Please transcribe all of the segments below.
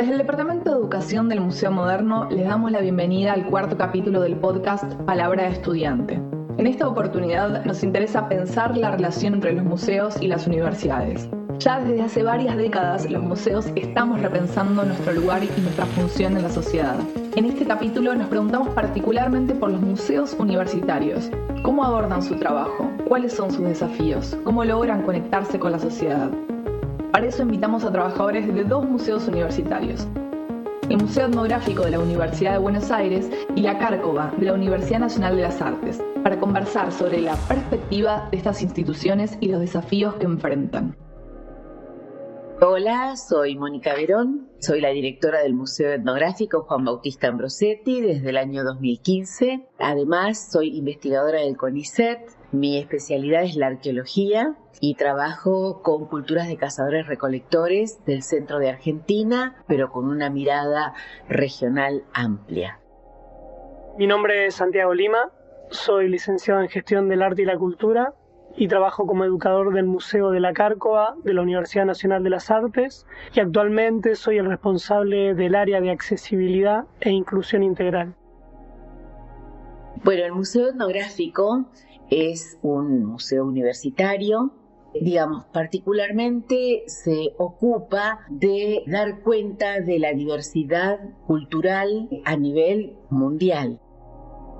Desde el Departamento de Educación del Museo Moderno les damos la bienvenida al cuarto capítulo del podcast Palabra de Estudiante. En esta oportunidad nos interesa pensar la relación entre los museos y las universidades. Ya desde hace varias décadas los museos estamos repensando nuestro lugar y nuestra función en la sociedad. En este capítulo nos preguntamos particularmente por los museos universitarios. ¿Cómo abordan su trabajo? ¿Cuáles son sus desafíos? ¿Cómo logran conectarse con la sociedad? Para eso invitamos a trabajadores de dos museos universitarios, el Museo Etnográfico de la Universidad de Buenos Aires y la Cárcova de la Universidad Nacional de las Artes, para conversar sobre la perspectiva de estas instituciones y los desafíos que enfrentan. Hola, soy Mónica Verón, soy la directora del Museo Etnográfico Juan Bautista Ambrosetti desde el año 2015. Además, soy investigadora del CONICET. Mi especialidad es la arqueología y trabajo con culturas de cazadores recolectores del centro de Argentina, pero con una mirada regional amplia. Mi nombre es Santiago Lima, soy licenciado en gestión del arte y la cultura y trabajo como educador del Museo de la Cárcova de la Universidad Nacional de las Artes y actualmente soy el responsable del área de accesibilidad e inclusión integral. Bueno, el Museo Etnográfico es un museo universitario digamos, particularmente se ocupa de dar cuenta de la diversidad cultural a nivel mundial,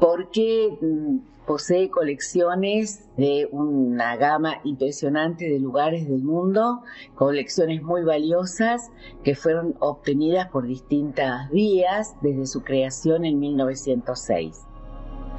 porque mm, posee colecciones de una gama impresionante de lugares del mundo, colecciones muy valiosas que fueron obtenidas por distintas vías desde su creación en 1906.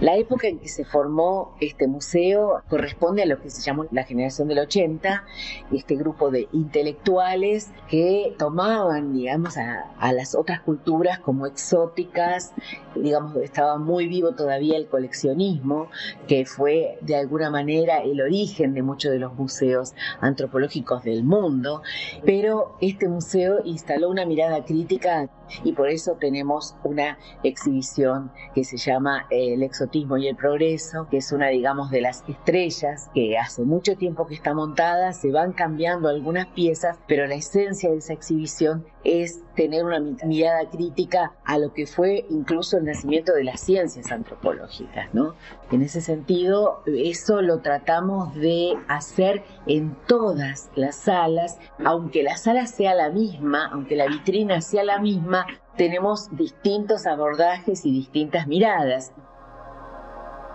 La época en que se formó este museo corresponde a lo que se llamó la generación del 80, este grupo de intelectuales que tomaban, digamos, a, a las otras culturas como exóticas, digamos, estaba muy vivo todavía el coleccionismo, que fue de alguna manera el origen de muchos de los museos antropológicos del mundo, pero este museo instaló una mirada crítica y por eso tenemos una exhibición que se llama El exotismo y el progreso, que es una, digamos, de las estrellas que hace mucho tiempo que está montada, se van cambiando algunas piezas, pero la esencia de esa exhibición es tener una mirada crítica a lo que fue incluso el nacimiento de las ciencias antropológicas, ¿no? En ese sentido, eso lo tratamos de hacer en todas las salas, aunque la sala sea la misma, aunque la vitrina sea la misma, tenemos distintos abordajes y distintas miradas.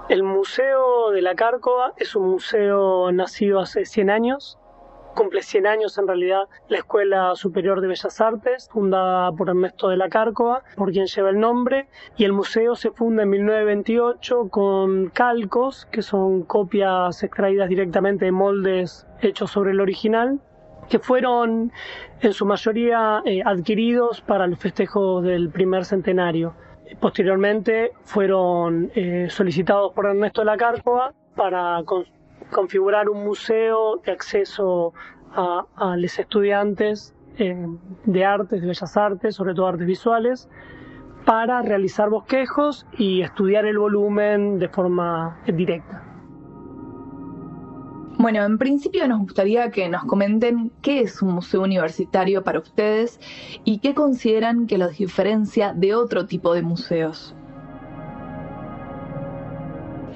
El Museo de la Cárcova es un museo nacido hace 100 años cumple 100 años en realidad la Escuela Superior de Bellas Artes, fundada por Ernesto de la Cárcova, por quien lleva el nombre, y el museo se funda en 1928 con calcos, que son copias extraídas directamente de moldes hechos sobre el original, que fueron en su mayoría eh, adquiridos para los festejos del primer centenario. Posteriormente fueron eh, solicitados por Ernesto de la Cárcova para configurar un museo de acceso a, los estudiantes eh, de artes, de bellas artes, sobre todo artes visuales, para realizar bosquejos y estudiar el volumen de forma directa. Bueno, en principio nos gustaría que nos comenten qué es un museo universitario para ustedes y qué consideran que los diferencia de otro tipo de museos.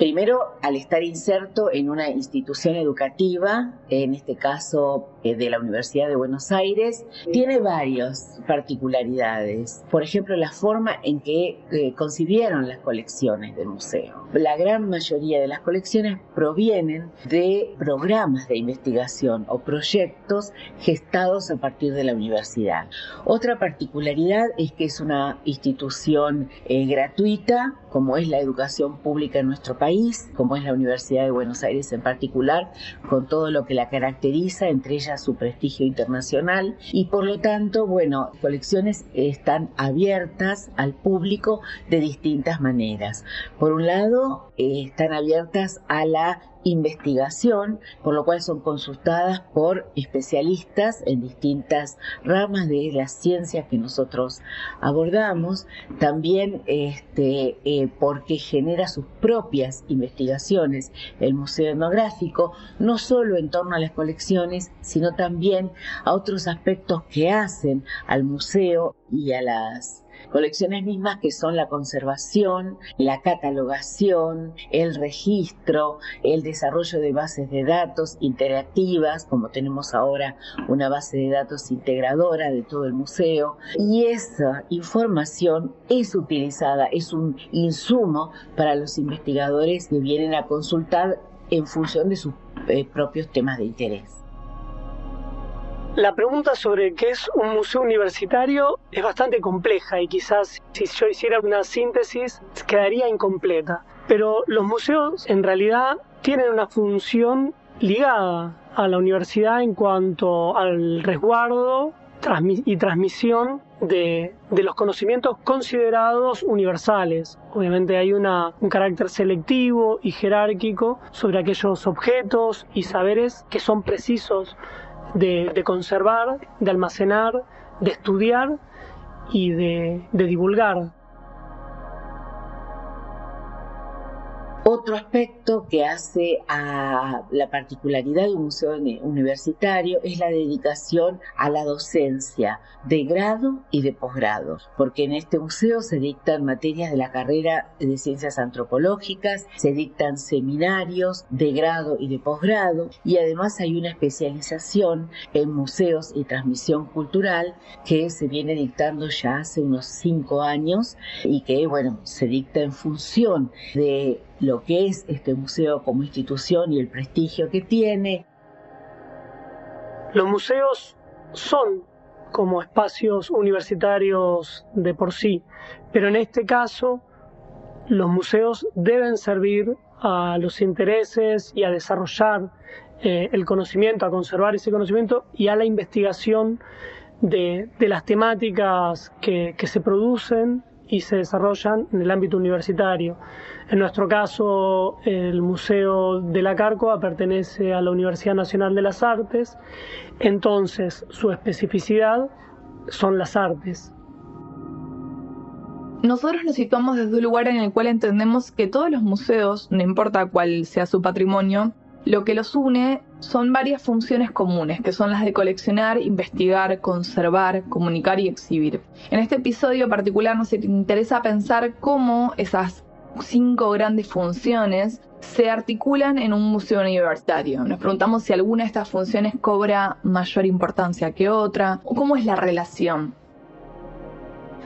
Primero, al estar inserto en una institución educativa, en este caso eh, de la Universidad de Buenos Aires, tiene varias particularidades. Por ejemplo, la forma en que eh, concibieron las colecciones del museo. La gran mayoría de las colecciones provienen de programas de investigación o proyectos gestados a partir de la universidad. Otra particularidad es que es una institución eh, gratuita, como es la educación pública en nuestro país como es la Universidad de Buenos Aires en particular, con todo lo que la caracteriza, entre ellas su prestigio internacional, y por lo tanto, bueno, colecciones están abiertas al público de distintas maneras. Por un lado, eh, están abiertas a la investigación, por lo cual son consultadas por especialistas en distintas ramas de las ciencias que nosotros abordamos, también este, eh, porque genera sus propias investigaciones el Museo Etnográfico, no solo en torno a las colecciones, sino también a otros aspectos que hacen al museo y a las Colecciones mismas que son la conservación, la catalogación, el registro, el desarrollo de bases de datos interactivas, como tenemos ahora una base de datos integradora de todo el museo. Y esa información es utilizada, es un insumo para los investigadores que vienen a consultar en función de sus eh, propios temas de interés. La pregunta sobre qué es un museo universitario es bastante compleja y quizás si yo hiciera una síntesis quedaría incompleta. Pero los museos en realidad tienen una función ligada a la universidad en cuanto al resguardo y transmisión de, los conocimientos considerados universales. Obviamente hay un carácter selectivo y jerárquico sobre aquellos objetos y saberes que son precisos de, conservar, de almacenar, de estudiar y de, de divulgar. Otro aspecto que hace a la particularidad de un museo universitario es la dedicación a la docencia de grado y de posgrado, porque en este museo se dictan materias de la carrera de ciencias antropológicas, se dictan seminarios de grado y de posgrado y además hay una especialización en museos y transmisión cultural que se viene dictando ya hace unos cinco años y que bueno se dicta en función de lo que es este museo como institución y el prestigio que tiene. Los museos son como espacios universitarios de por sí, pero en este caso los museos deben servir a los intereses y a desarrollar eh, el conocimiento, a conservar ese conocimiento y a la investigación de, las temáticas que se producen y se desarrollan en el ámbito universitario. En nuestro caso, el Museo de la Cárcova pertenece a la Universidad Nacional de las Artes, entonces su especificidad son las artes. Nosotros nos situamos desde un lugar en el cual entendemos que todos los museos, no importa cuál sea su patrimonio, lo que los une son varias funciones comunes, que son las de coleccionar, investigar, conservar, comunicar y exhibir. En este episodio particular nos interesa pensar cómo esas cinco grandes funciones se articulan en un museo universitario. Nos preguntamos si alguna de estas funciones cobra mayor importancia que otra o cómo es la relación.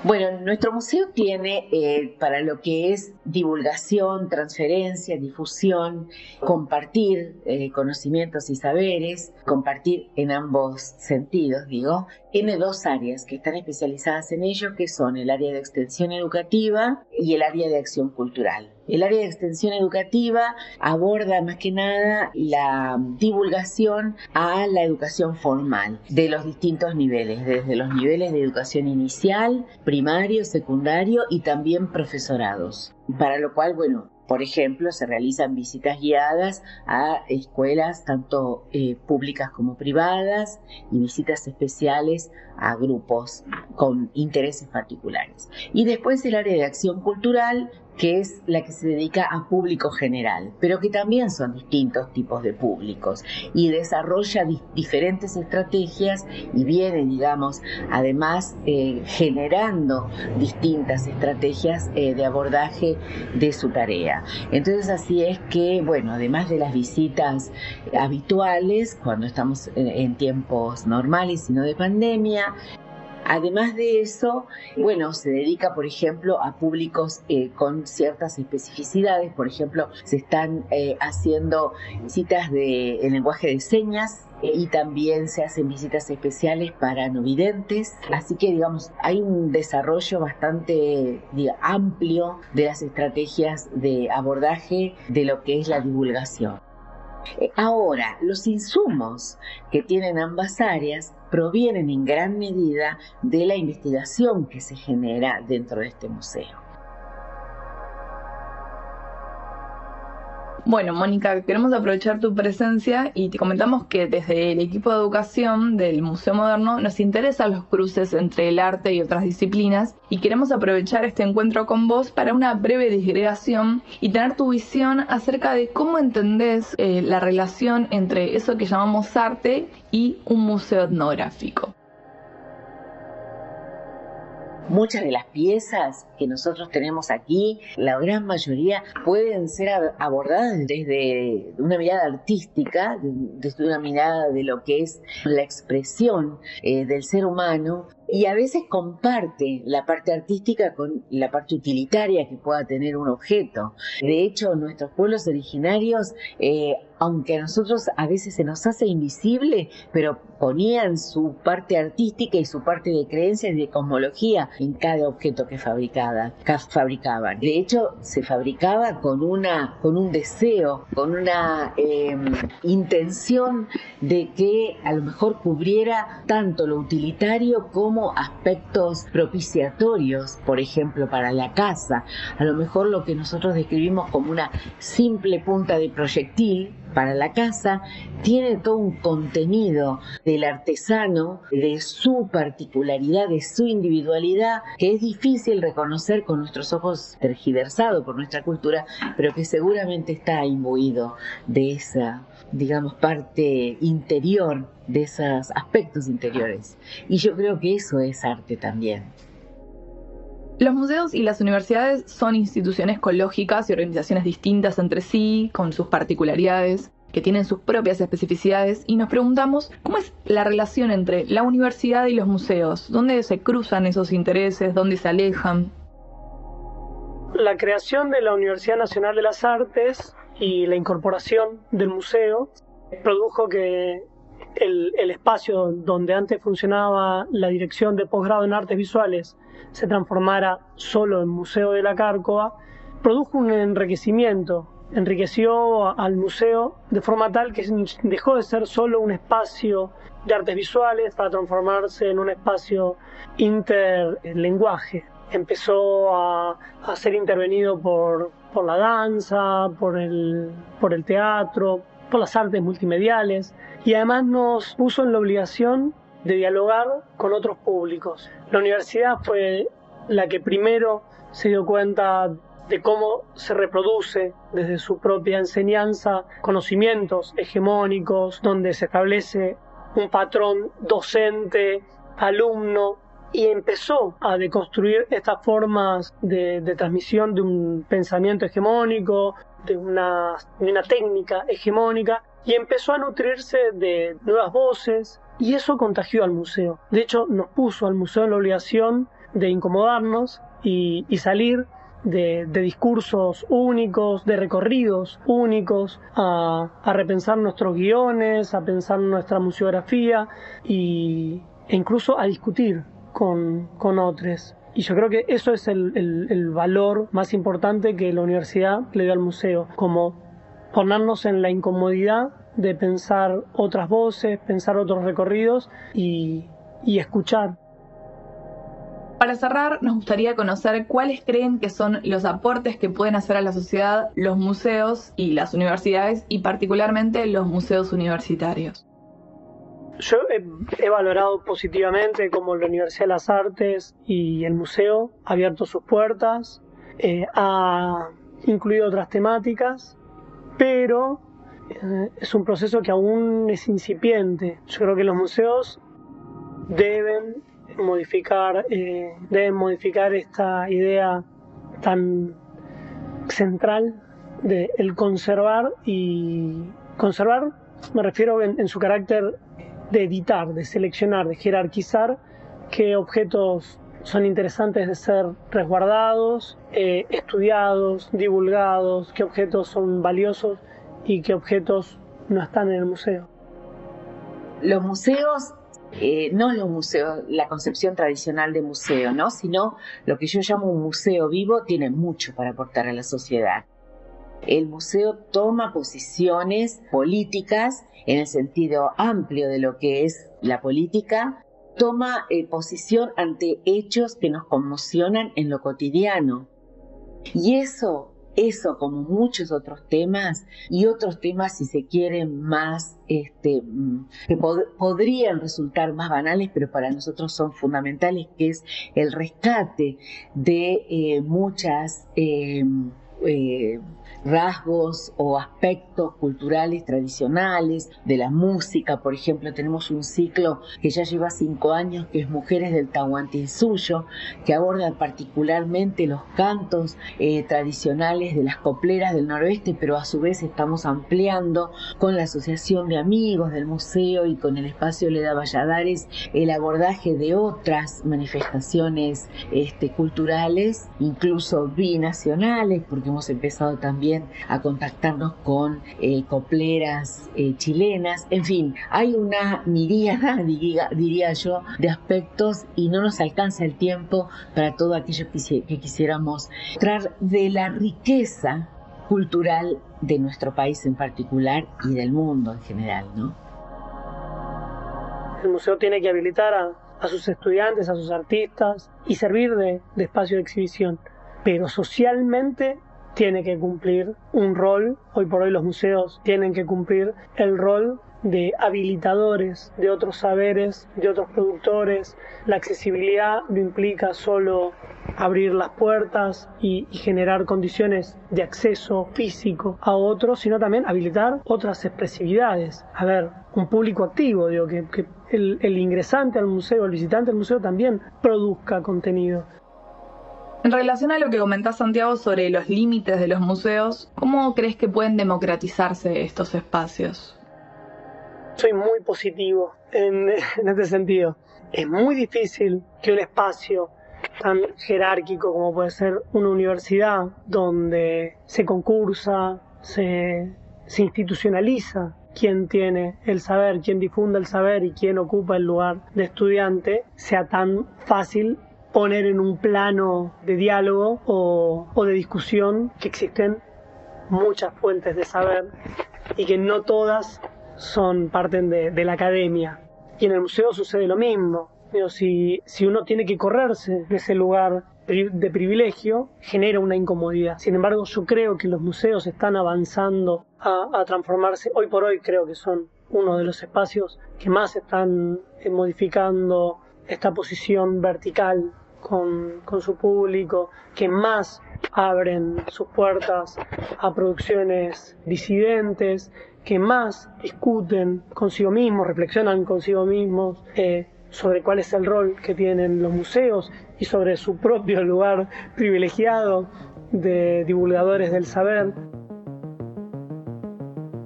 Bueno, nuestro museo tiene eh, para lo que es divulgación, transferencia, difusión, compartir eh, conocimientos y saberes, compartir en ambos sentidos, digo, tiene dos áreas que están especializadas en ello, que son el área de extensión educativa y el área de acción cultural. El área de extensión educativa aborda más que nada la divulgación a la educación formal de los distintos niveles, desde los niveles de educación inicial, primario, secundario y también profesorados. Para lo cual, bueno, por ejemplo, se realizan visitas guiadas a escuelas tanto eh, públicas como privadas y visitas especiales a grupos con intereses particulares. Y después el área de acción cultural que es la que se dedica a público general, pero que también son distintos tipos de públicos y desarrolla diferentes estrategias y viene, digamos, además eh, generando distintas estrategias eh, de abordaje de su tarea. Entonces así es que, bueno, además de las visitas habituales, cuando estamos en tiempos normales y no de pandemia, Además de eso, bueno, se dedica, por ejemplo, a públicos eh, con ciertas especificidades. Por ejemplo, se están eh, haciendo citas de, en lenguaje de señas eh, y también se hacen visitas especiales para no videntes. Así que, digamos, hay un desarrollo bastante amplio de las estrategias de abordaje de lo que es la divulgación. Ahora, los insumos que tienen ambas áreas provienen en gran medida de la investigación que se genera dentro de este museo. Bueno, Mónica, queremos aprovechar tu presencia y te comentamos que desde el equipo de educación del Museo Moderno nos interesan los cruces entre el arte y otras disciplinas y queremos aprovechar este encuentro con vos para una breve disgregación y tener tu visión acerca de cómo entendés eh, la relación entre eso que llamamos arte y un museo etnográfico. Muchas de las piezas que nosotros tenemos aquí, la gran mayoría, pueden ser abordadas desde una mirada artística, desde una mirada de lo que es la expresión eh, del ser humano y a veces comparte la parte artística con la parte utilitaria que pueda tener un objeto. De hecho, nuestros pueblos originarios, eh, aunque a nosotros a veces se nos hace invisible, pero ponían su parte artística y su parte de creencias y de cosmología en cada objeto que fabricaba, fabricaban. De hecho, se fabricaba con, una, con un deseo, con una em, intención de que a lo mejor cubriera tanto lo utilitario como aspectos propiciatorios, por ejemplo, para la casa. A lo mejor lo que nosotros describimos como una simple punta de proyectil para la casa, tiene todo un contenido del artesano, de su particularidad, de su individualidad, que es difícil reconocer con nuestros ojos tergiversados por nuestra cultura, pero que seguramente está imbuido de esa, digamos, parte interior, de esos aspectos interiores. Y yo creo que eso es arte también. Los museos y las universidades son instituciones ecológicas y organizaciones distintas entre sí, con sus particularidades, que tienen sus propias especificidades, y nos preguntamos cómo es la relación entre la universidad y los museos, dónde se cruzan esos intereses, dónde se alejan. La creación de la Universidad Nacional de las Artes y la incorporación del museo produjo que el, espacio donde antes funcionaba la dirección de posgrado en artes visuales se transformara solo en Museo de la Cárcova, produjo un enriquecimiento, enriqueció al museo de forma tal que dejó de ser solo un espacio de artes visuales para transformarse en un espacio interlenguaje. Empezó a, a ser intervenido por, por la danza, por el, por el teatro, por las artes multimediales y además nos puso en la obligación de dialogar con otros públicos. La universidad fue la que primero se dio cuenta de cómo se reproduce desde su propia enseñanza conocimientos hegemónicos, donde se establece un patrón docente, alumno, y empezó a deconstruir estas formas de, transmisión de un pensamiento hegemónico, de una, de una técnica hegemónica, y empezó a nutrirse de nuevas voces, y eso contagió al museo. De hecho, nos puso al museo en la obligación de incomodarnos y, salir de, discursos únicos, de recorridos únicos, a, repensar nuestros guiones, a pensar nuestra museografía y, e incluso a discutir con, otros. Y yo creo que eso es el, el, valor más importante que la universidad le dio al museo, como ponernos en la incomodidad de pensar otras voces, pensar otros recorridos y, y escuchar. Para cerrar, nos gustaría conocer cuáles creen que son los aportes que pueden hacer a la sociedad los museos y las universidades y particularmente los museos universitarios. Yo he, valorado positivamente cómo la Universidad de las Artes y el museo ha abierto sus puertas, eh, ha incluido otras temáticas, pero es un proceso que aún es incipiente. Yo creo que los museos deben modificar, eh, deben modificar esta idea tan central de el conservar y conservar me refiero en, su carácter de editar, de seleccionar, de jerarquizar qué objetos son interesantes de ser resguardados, eh, estudiados, divulgados, qué objetos son valiosos y qué objetos no están en el museo. Los museos, eh, no los museos, la concepción tradicional de museo, ¿no? sino lo que yo llamo un museo vivo, tiene mucho para aportar a la sociedad. El museo toma posiciones políticas en el sentido amplio de lo que es la política, toma eh, posición ante hechos que nos conmocionan en lo cotidiano. Y eso eso como muchos otros temas y otros temas si se quieren más este, mm, que podrían resultar más banales pero para nosotros son fundamentales que es el rescate de eh, muchas eh, eh, rasgos o aspectos culturales tradicionales de la música. Por ejemplo, tenemos un ciclo que ya lleva cinco años que es Mujeres del Tahuantinsuyo, que aborda particularmente los cantos eh, tradicionales de las copleras del noroeste, pero a su vez estamos ampliando con la Asociación de Amigos del Museo y con el espacio Leda Valladares el abordaje de otras manifestaciones este, culturales, incluso binacionales, porque hemos empezado también a contactarnos con eh, copleras eh, chilenas. En fin, hay una miríada, diría, yo, de aspectos y no nos alcanza el tiempo para todo aquello que, quisiéramos traer de la riqueza cultural de nuestro país en particular y del mundo en general, ¿no? El museo tiene que habilitar a, sus estudiantes, a sus artistas y servir de espacio de exhibición. Pero socialmente tiene que cumplir un rol, hoy por hoy los museos tienen que cumplir el rol de habilitadores de otros saberes, de otros productores. La accesibilidad no implica solo abrir las puertas y, generar condiciones de acceso físico a otros, sino también habilitar otras expresividades. A ver, un público activo, digo, que, el, ingresante al museo, el visitante al museo también produzca contenido. En relación a lo que comentás, Santiago, sobre los límites de los museos, ¿cómo crees que pueden democratizarse estos espacios? Soy muy positivo en, este sentido. Es muy difícil que un espacio tan jerárquico como puede ser una universidad, donde se concursa, se, se institucionaliza quién tiene el saber, quién difunde el saber y quién ocupa el lugar de estudiante, sea tan fácil poner en un plano de diálogo o, de discusión que existen muchas fuentes de saber y que no todas son parten de, la academia. Y en el museo sucede lo mismo. si, si uno tiene que correrse de ese lugar de privilegio, genera una incomodidad. Sin embargo, yo creo que los museos están avanzando a, a transformarse. Hoy por hoy creo que son uno de los espacios que más están eh, modificando esta posición vertical con, su público, que más abren sus puertas a producciones disidentes, que más discuten consigo mismos, reflexionan consigo mismos eh, sobre cuál es el rol que tienen los museos y sobre su propio lugar privilegiado de divulgadores del saber.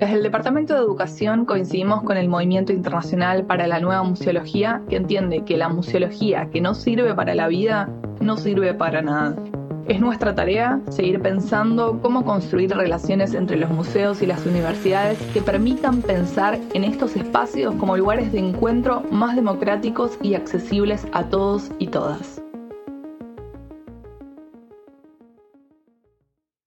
Desde el Departamento de Educación coincidimos con el Movimiento Internacional para la Nueva Museología, que entiende que la museología que no sirve para la vida no sirve para nada. Es nuestra tarea seguir pensando cómo construir relaciones entre los museos y las universidades que permitan pensar en estos espacios como lugares de encuentro más democráticos y accesibles a todos y todas.